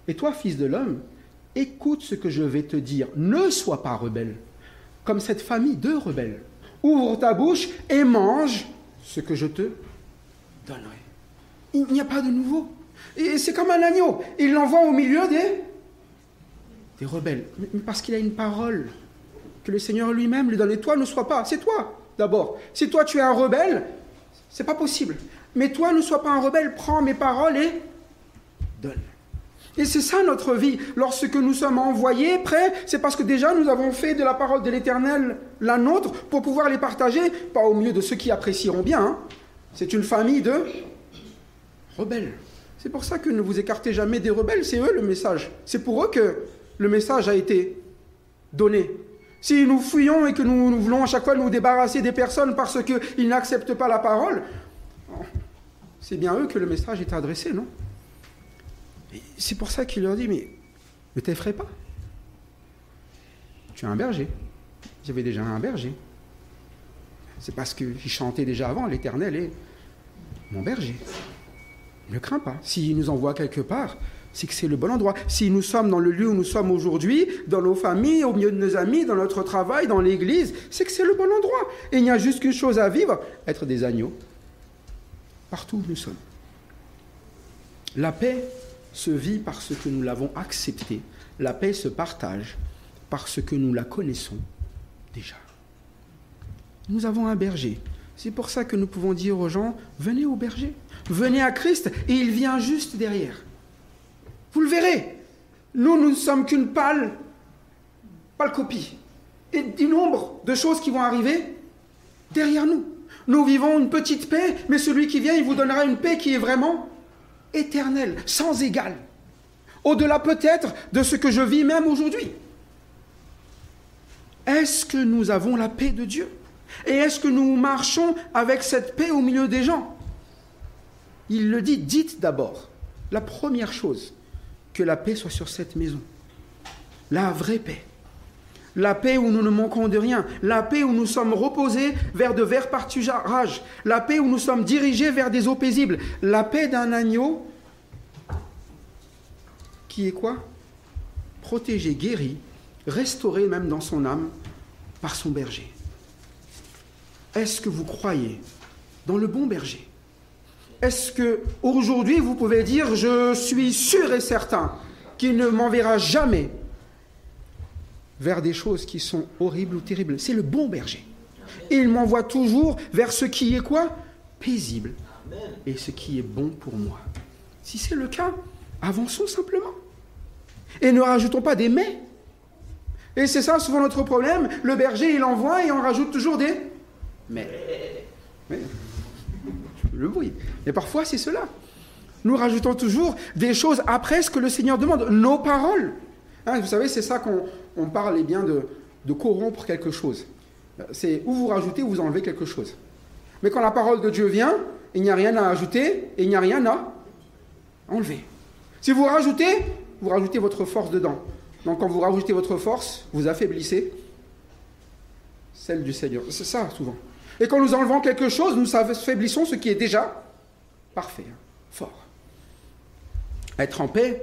Et toi, fils de l'homme, écoute ce que je vais te dire. Ne sois pas rebelle, comme cette famille de rebelles. ouvre ta bouche et mange ce que je te donnerai. Il n'y a pas de nouveau. Et c'est comme un agneau. Il l'envoie au milieu des, des rebelles. Mais parce qu'il a une parole que le Seigneur lui-même lui donne. Et toi, ne sois pas. C'est toi, d'abord. Si toi, tu es un rebelle, c'est pas possible. Mais toi, ne sois pas un rebelle. Prends mes paroles et donne. Et c'est ça notre vie. Lorsque nous sommes envoyés, prêts, c'est parce que déjà nous avons fait de la parole de l'Éternel la nôtre pour pouvoir les partager, pas au milieu de ceux qui apprécieront bien. hein. C'est une famille de rebelles. C'est pour ça que ne vous écartez jamais des rebelles, c'est eux le message. C'est pour eux que le message a été donné. Si nous fuyons et que nous, nous voulons à chaque fois nous débarrasser des personnes parce qu'ils n'acceptent pas la parole, c'est bien eux que le message est adressé, non? C'est pour ça qu'il leur dit, mais ne t'effraie pas. Tu as un berger. J'avais déjà un berger. C'est parce qu'il chantait déjà avant, l'Éternel est mon berger. Ne crains pas. S'il nous envoie quelque part, c'est que c'est le bon endroit. Si nous sommes dans le lieu où nous sommes aujourd'hui, dans nos familles, au milieu de nos amis, dans notre travail, dans l'église, c'est que c'est le bon endroit. Et il n'y a juste qu'une chose à vivre, être des agneaux. Partout où nous sommes. La paix se vit parce que nous l'avons acceptée. La paix se partage parce que nous la connaissons déjà. Nous avons un berger. C'est pour ça que nous pouvons dire aux gens, venez au berger, venez à Christ, et il vient juste derrière. Vous le verrez. Nous, nous ne sommes qu'une pâle, pâle copie. Et du nombre de choses qui vont arriver derrière nous. Nous vivons une petite paix, mais celui qui vient, il vous donnera une paix qui est vraiment éternelle, sans égal. Au-delà peut-être de ce que je vis même aujourd'hui. Est-ce que nous avons la paix de Dieu? Et est-ce que nous marchons avec cette paix au milieu des gens? Il le dit, dites d'abord, la première chose, que la paix soit sur cette maison. La vraie paix. La paix où nous ne manquons de rien. La paix où nous sommes reposés vers de verts parturages. La paix où nous sommes dirigés vers des eaux paisibles. La paix d'un agneau qui est quoi? Protégé, guéri, restauré même dans son âme par son berger. Est-ce que vous croyez dans le bon berger? Est-ce que aujourd'hui vous pouvez dire je suis sûr et certain qu'il ne m'enverra jamais vers des choses qui sont horribles ou terribles C'est le bon berger. Il m'envoie toujours vers ce qui est quoi? Paisible et ce qui est bon pour moi. Si c'est le cas, avançons simplement. Et ne rajoutons pas des mais. Et c'est ça souvent notre problème. Le berger, il envoie et on rajoute toujours des mais. mais. Le bruit. Mais parfois, c'est cela. Nous rajoutons toujours des choses après ce que le Seigneur demande, nos paroles. Hein, vous savez, c'est ça qu'on on parle eh bien de, de corrompre quelque chose. C'est où vous rajoutez ou vous enlevez quelque chose. Mais quand la parole de Dieu vient, il n'y a rien à ajouter et il n'y a rien à enlever. Si vous rajoutez, vous rajoutez votre force dedans. Donc quand vous rajoutez votre force, vous affaiblissez celle du Seigneur. C'est ça souvent. Et quand nous enlevons quelque chose, nous affaiblissons ce qui est déjà parfait, hein, fort. Être en paix,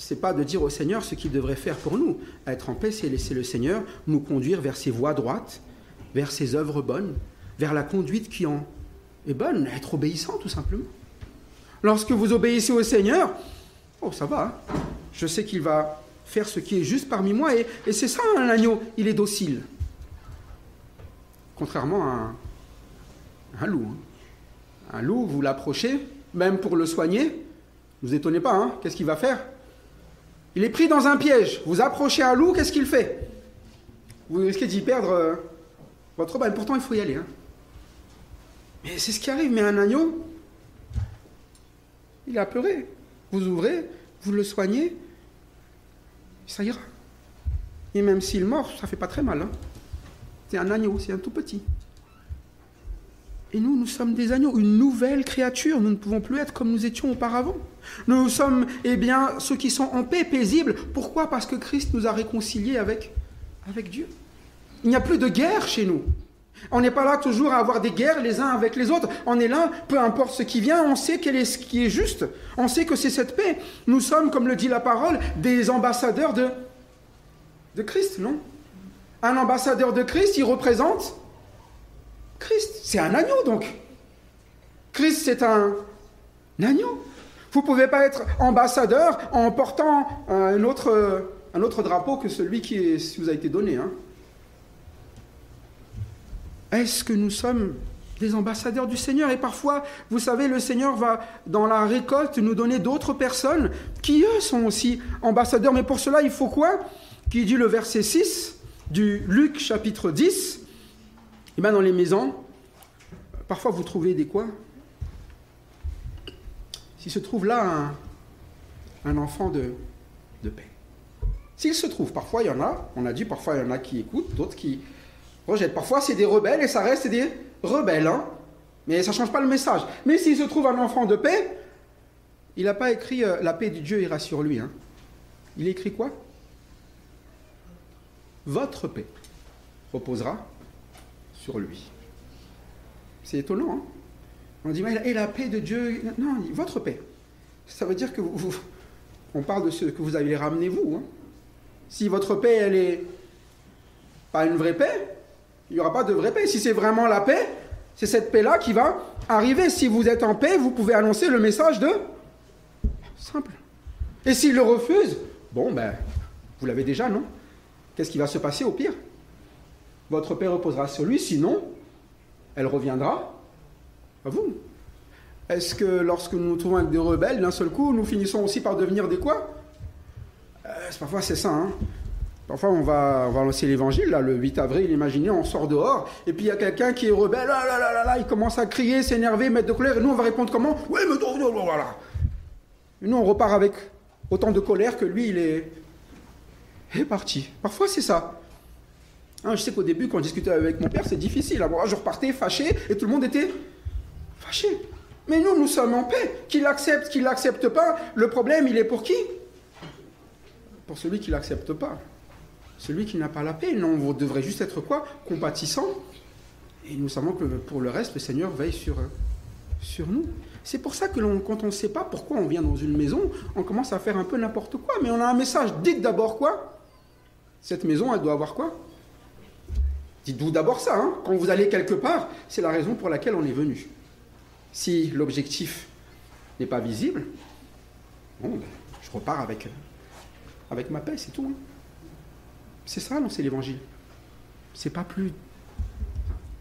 c'est pas de dire au Seigneur ce qu'il devrait faire pour nous. Être en paix, c'est laisser le Seigneur nous conduire vers ses voies droites, vers ses œuvres bonnes, vers la conduite qui en est bonne, être obéissant tout simplement. Lorsque vous obéissez au Seigneur, oh ça va, hein. je sais qu'il va faire ce qui est juste parmi moi, et, et c'est ça un agneau, il est docile. Contrairement à un, loup. hein. Un loup, vous l'approchez, même pour le soigner, ne vous étonnez pas, hein, qu'est-ce qu'il va faire? Il est pris dans un piège. Vous approchez un loup, qu'est-ce qu'il fait? Vous risquez d'y perdre euh, votre balle. Pourtant, il faut y aller. hein. Mais c'est ce qui arrive. Mais un agneau, il a pleuré. Vous ouvrez, vous le soignez, ça ira. Et même s'il mord, ça fait pas très mal. hein. C'est un agneau, c'est un tout petit. Et nous, nous sommes des agneaux, une nouvelle créature. Nous ne pouvons plus être comme nous étions auparavant. Nous sommes, eh bien, ceux qui sont en paix, paisibles. Pourquoi? Parce que Christ nous a réconciliés avec, avec Dieu. Il n'y a plus de guerre chez nous. On n'est pas là toujours à avoir des guerres les uns avec les autres. On est là, peu importe ce qui vient, on sait quel est ce qui est juste. On sait que c'est cette paix. Nous sommes, comme le dit la parole, des ambassadeurs de, de Christ, non? Un ambassadeur de Christ, il représente Christ, c'est un agneau donc. Christ, c'est un agneau. Vous ne pouvez pas être ambassadeur en portant un autre, drapeau que celui qui vous a été donné. hein. Est-ce que nous sommes des ambassadeurs du Seigneur? Et parfois, vous savez, le Seigneur va, dans la récolte, nous donner d'autres personnes qui, eux, sont aussi ambassadeurs. Mais pour cela, il faut quoi? Qui dit le verset 6 du Luc chapitre 10 Et bien, dans les maisons, parfois vous trouvez des quoi? S'il se trouve là un, enfant de, paix. S'il se trouve, parfois il y en a, on a dit parfois il y en a qui écoutent, d'autres qui rejettent. Parfois c'est des rebelles et ça reste des rebelles. hein. Mais ça ne change pas le message. Mais s'il se trouve un enfant de paix, il n'a pas écrit euh, la paix de Dieu ira sur lui. hein. Il écrit quoi Votre paix reposera sur lui. C'est étonnant. hein. on dit, mais et la paix de Dieu Non, il dit, votre paix. Ça veut dire que vous, on parle de ce que vous allez ramener vous. hein. Si votre paix, elle est pas une vraie paix, il n'y aura pas de vraie paix. Si c'est vraiment la paix, c'est cette paix-là qui va arriver. Si vous êtes en paix, vous pouvez annoncer le message de simple. Et s'il le refuse, bon, ben, vous l'avez déjà, non? Qu'est-ce qui va se passer au pire? Votre paix reposera sur lui, sinon, elle reviendra à vous. Est-ce que lorsque nous nous trouvons avec des rebelles, d'un seul coup, nous finissons aussi par devenir des quoi? Euh, Parfois, c'est ça. hein. Parfois, on va, on va lancer l'évangile, là, le 8 avril, imaginez, on sort dehors, et puis il y a quelqu'un qui est rebelle, là, là, là, là, il commence à crier, s'énerver, mettre de colère, et nous, on va répondre comment? Oui, mais voilà. Nous, on repart avec autant de colère que lui, il est, est parti. Parfois, c'est ça. Hein, je sais qu'au début, quand je discutais avec mon père, c'est difficile. Alors, je repartais fâché, et tout le monde était fâché. Mais nous, nous sommes en paix. Qu'il accepte, qu'il l'accepte pas, le problème, il est pour qui? Pour celui qui l'accepte pas. Celui qui n'a pas la paix. Non, on devrait juste être quoi? Compatissant. Et nous savons que pour le reste, le Seigneur veille sur, euh, sur nous. C'est pour ça que quand on ne sait pas pourquoi on vient dans une maison, on commence à faire un peu n'importe quoi. Mais on a un message. Dites d'abord quoi? Cette maison, elle doit avoir quoi? Dites-vous d'abord ça. hein. Quand vous allez quelque part, c'est la raison pour laquelle on est venu. Si l'objectif n'est pas visible, ben, je repars avec, euh, avec ma paix, c'est tout. hein. C'est ça, non, c'est l'évangile. C'est pas plus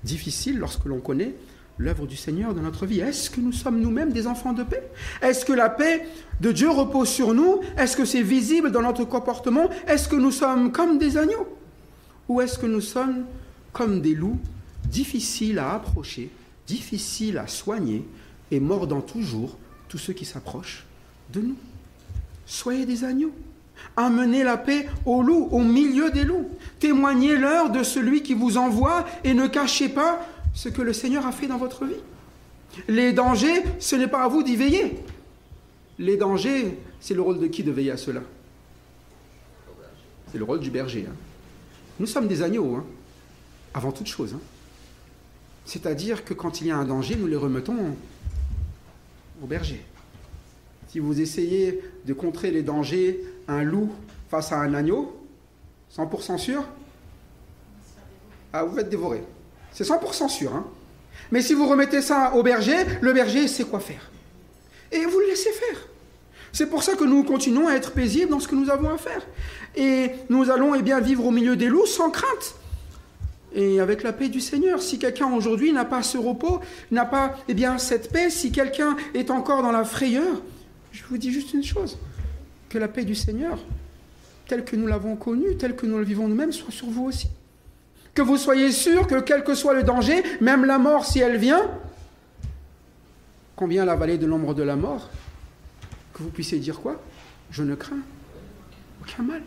difficile lorsque l'on connaît l'œuvre du Seigneur dans notre vie. Est-ce que nous sommes nous-mêmes des enfants de paix? Est-ce que la paix de Dieu repose sur nous? Est-ce que c'est visible dans notre comportement? Est-ce que nous sommes comme des agneaux? Ou est-ce que nous sommes comme des loups, difficiles à approcher, difficiles à soigner et mordant toujours tous ceux qui s'approchent de nous Soyez des agneaux. Amenez la paix aux loups, au milieu des loups. Témoignez-leur de celui qui vous envoie et ne cachez pas ce que le Seigneur a fait dans votre vie. Les dangers, ce n'est pas à vous d'y veiller. Les dangers, c'est le rôle de qui de veiller à cela? C'est le rôle du berger. hein. Nous sommes des agneaux, hein, avant toute chose. hein. C'est-à-dire que quand il y a un danger, nous les remettons au berger. Si vous essayez de contrer les dangers, un loup face à un agneau, 100% sûr? Ah, vous faites dévorer. C'est 100% sûr. hein. Mais si vous remettez ça au berger, le berger sait quoi faire. Et vous le laissez faire. C'est pour ça que nous continuons à être paisibles dans ce que nous avons à faire. Et nous allons eh bien, vivre au milieu des loups sans crainte. Et avec la paix du Seigneur. Si quelqu'un aujourd'hui n'a pas ce repos, n'a pas eh cette paix, si quelqu'un est encore dans la frayeur, je vous dis juste une chose. Que la paix du Seigneur, telle que nous l'avons connue, telle que nous le vivons nous-mêmes, soit sur vous aussi. Que vous soyez sûr que quel que soit le danger, même la mort si elle vient, combien la vallée de l'ombre de la mort, que vous puissiez dire quoi? Je ne crains aucun mal.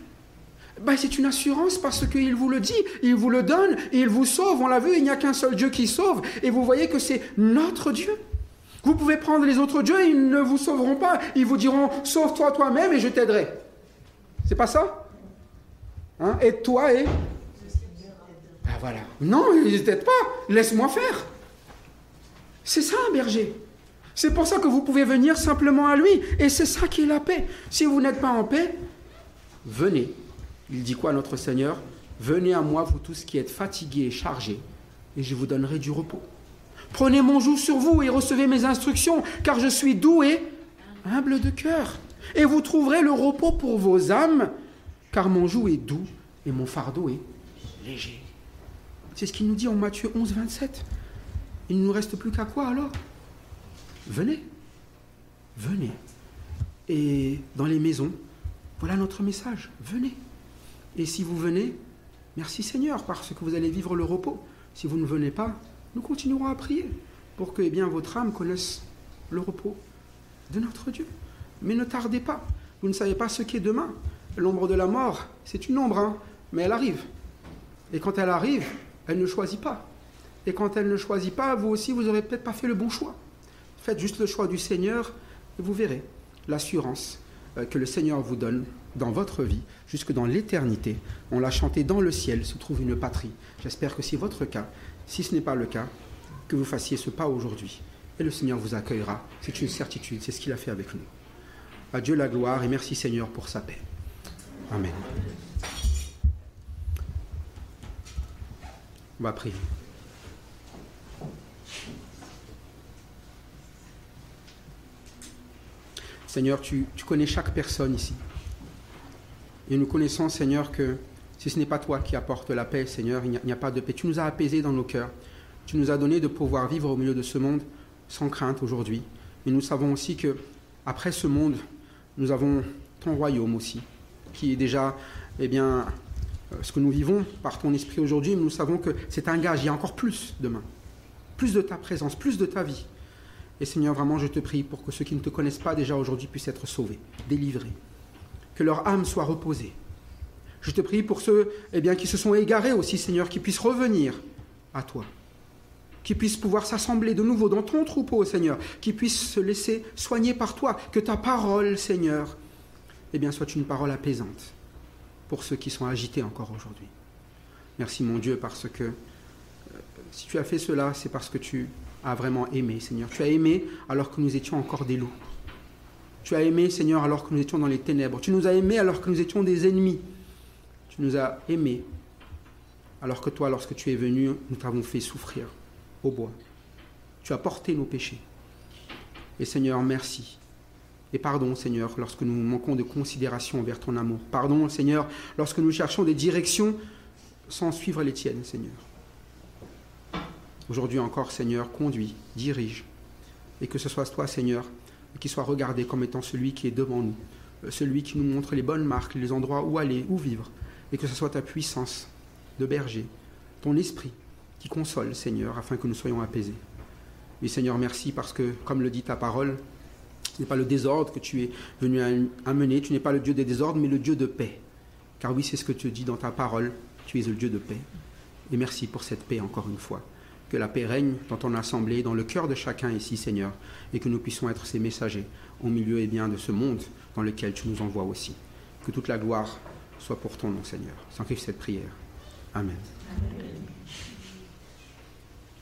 Ben, c'est une assurance parce qu'il vous le dit, il vous le donne, il vous sauve. On l'a vu, il n'y a qu'un seul Dieu qui sauve, et vous voyez que c'est notre Dieu. Vous pouvez prendre les autres dieux, ils ne vous sauveront pas. Ils vous diront, sauve-toi toi-même et je t'aiderai. C'est pas ça? Hein? Aide-toi et... Ben voilà. Non, ils ne t'aident pas. Laisse-moi faire. C'est ça un berger. C'est pour ça que vous pouvez venir simplement à lui. Et c'est ça qui est la paix. Si vous n'êtes pas en paix, venez. Il dit quoi notre Seigneur? Venez à moi, vous tous qui êtes fatigués et chargés, et je vous donnerai du repos. Prenez mon joug sur vous et recevez mes instructions, car je suis doux et humble de cœur. Et vous trouverez le repos pour vos âmes, car mon joug est doux et mon fardeau est léger. C'est ce qu'il nous dit en Matthieu 11, 27. Il ne nous reste plus qu'à quoi alors? Venez, venez. Et dans les maisons, voilà notre message. Venez. Et si vous venez, merci Seigneur, parce que vous allez vivre le repos. Si vous ne venez pas, nous continuerons à prier pour que eh votre âme connaisse le repos de notre Dieu. Mais ne tardez pas. Vous ne savez pas ce qu'est demain. L'ombre de la mort, c'est une ombre, hein, mais elle arrive. Et quand elle arrive, elle ne choisit pas. Et quand elle ne choisit pas, vous aussi, vous n'aurez peut-être pas fait le bon choix. Faites juste le choix du Seigneur et vous verrez l'assurance que le Seigneur vous donne dans votre vie, jusque dans l'éternité. On l'a chanté dans le ciel se trouve une patrie. J'espère que c'est votre cas. Si ce n'est pas le cas, que vous fassiez ce pas aujourd'hui. Et le Seigneur vous accueillera. C'est une certitude, c'est ce qu'il a fait avec nous. À Dieu la gloire et merci Seigneur pour sa paix. Amen. On va prier. Seigneur, tu, connais chaque personne ici. Et nous connaissons, Seigneur, que si ce n'est pas toi qui apportes la paix, Seigneur, il n'y a, a pas de paix. Tu nous as apaisés dans nos cœurs. Tu nous as donné de pouvoir vivre au milieu de ce monde sans crainte aujourd'hui. Mais nous savons aussi que après ce monde, nous avons ton royaume aussi, qui est déjà, eh bien, euh, ce que nous vivons par ton esprit aujourd'hui, mais nous savons que c'est un gage, il y a encore plus demain. Plus de ta présence, plus de ta vie. Et Seigneur, vraiment, je te prie pour que ceux qui ne te connaissent pas déjà aujourd'hui puissent être sauvés, délivrés, que leur âme soit reposée. Je te prie pour ceux eh qui se sont égarés aussi, Seigneur, qui puissent revenir à toi, qui puissent pouvoir s'assembler de nouveau dans ton troupeau, Seigneur, qui puissent se laisser soigner par toi, que ta parole, Seigneur, eh bien, soit une parole apaisante pour ceux qui sont agités encore aujourd'hui. Merci, mon Dieu, parce que euh, si tu as fait cela, c'est parce que tu as vraiment aimé, Seigneur. Tu as aimé alors que nous étions encore des loups. Tu as aimé, Seigneur, alors que nous étions dans les ténèbres. Tu nous as aimés alors que nous étions des ennemis. Tu nous as aimés alors que toi, lorsque tu es venu, nous t'avons fait souffrir au bois. Tu as porté nos péchés. Et Seigneur, merci. Et pardon, Seigneur, lorsque nous manquons de considération envers ton amour. Pardon, Seigneur, lorsque nous cherchons des directions sans suivre les tiennes, Seigneur. Aujourd'hui encore, Seigneur, conduis, dirige. Et que ce soit toi, Seigneur, qui soit regardé comme étant celui qui est devant nous, euh, celui qui nous montre les bonnes marques, les endroits où aller, où vivre. Et que ce soit ta puissance de berger, ton esprit qui console, Seigneur, afin que nous soyons apaisés. Oui, Seigneur, merci parce que, comme le dit ta parole, ce n'est pas le désordre que tu es venu amener, tu n'es pas le Dieu des désordres, mais le Dieu de paix. Car oui, c'est ce que tu dis dans ta parole, tu es le Dieu de paix. Et merci pour cette paix encore une fois. Que la paix règne dans ton assemblée, dans le cœur de chacun ici, Seigneur, et que nous puissions être ces messagers au milieu et bien, de ce monde dans lequel tu nous envoies aussi. Que toute la gloire soit pour ton nom, Seigneur. Sanctifie cette prière. Amen.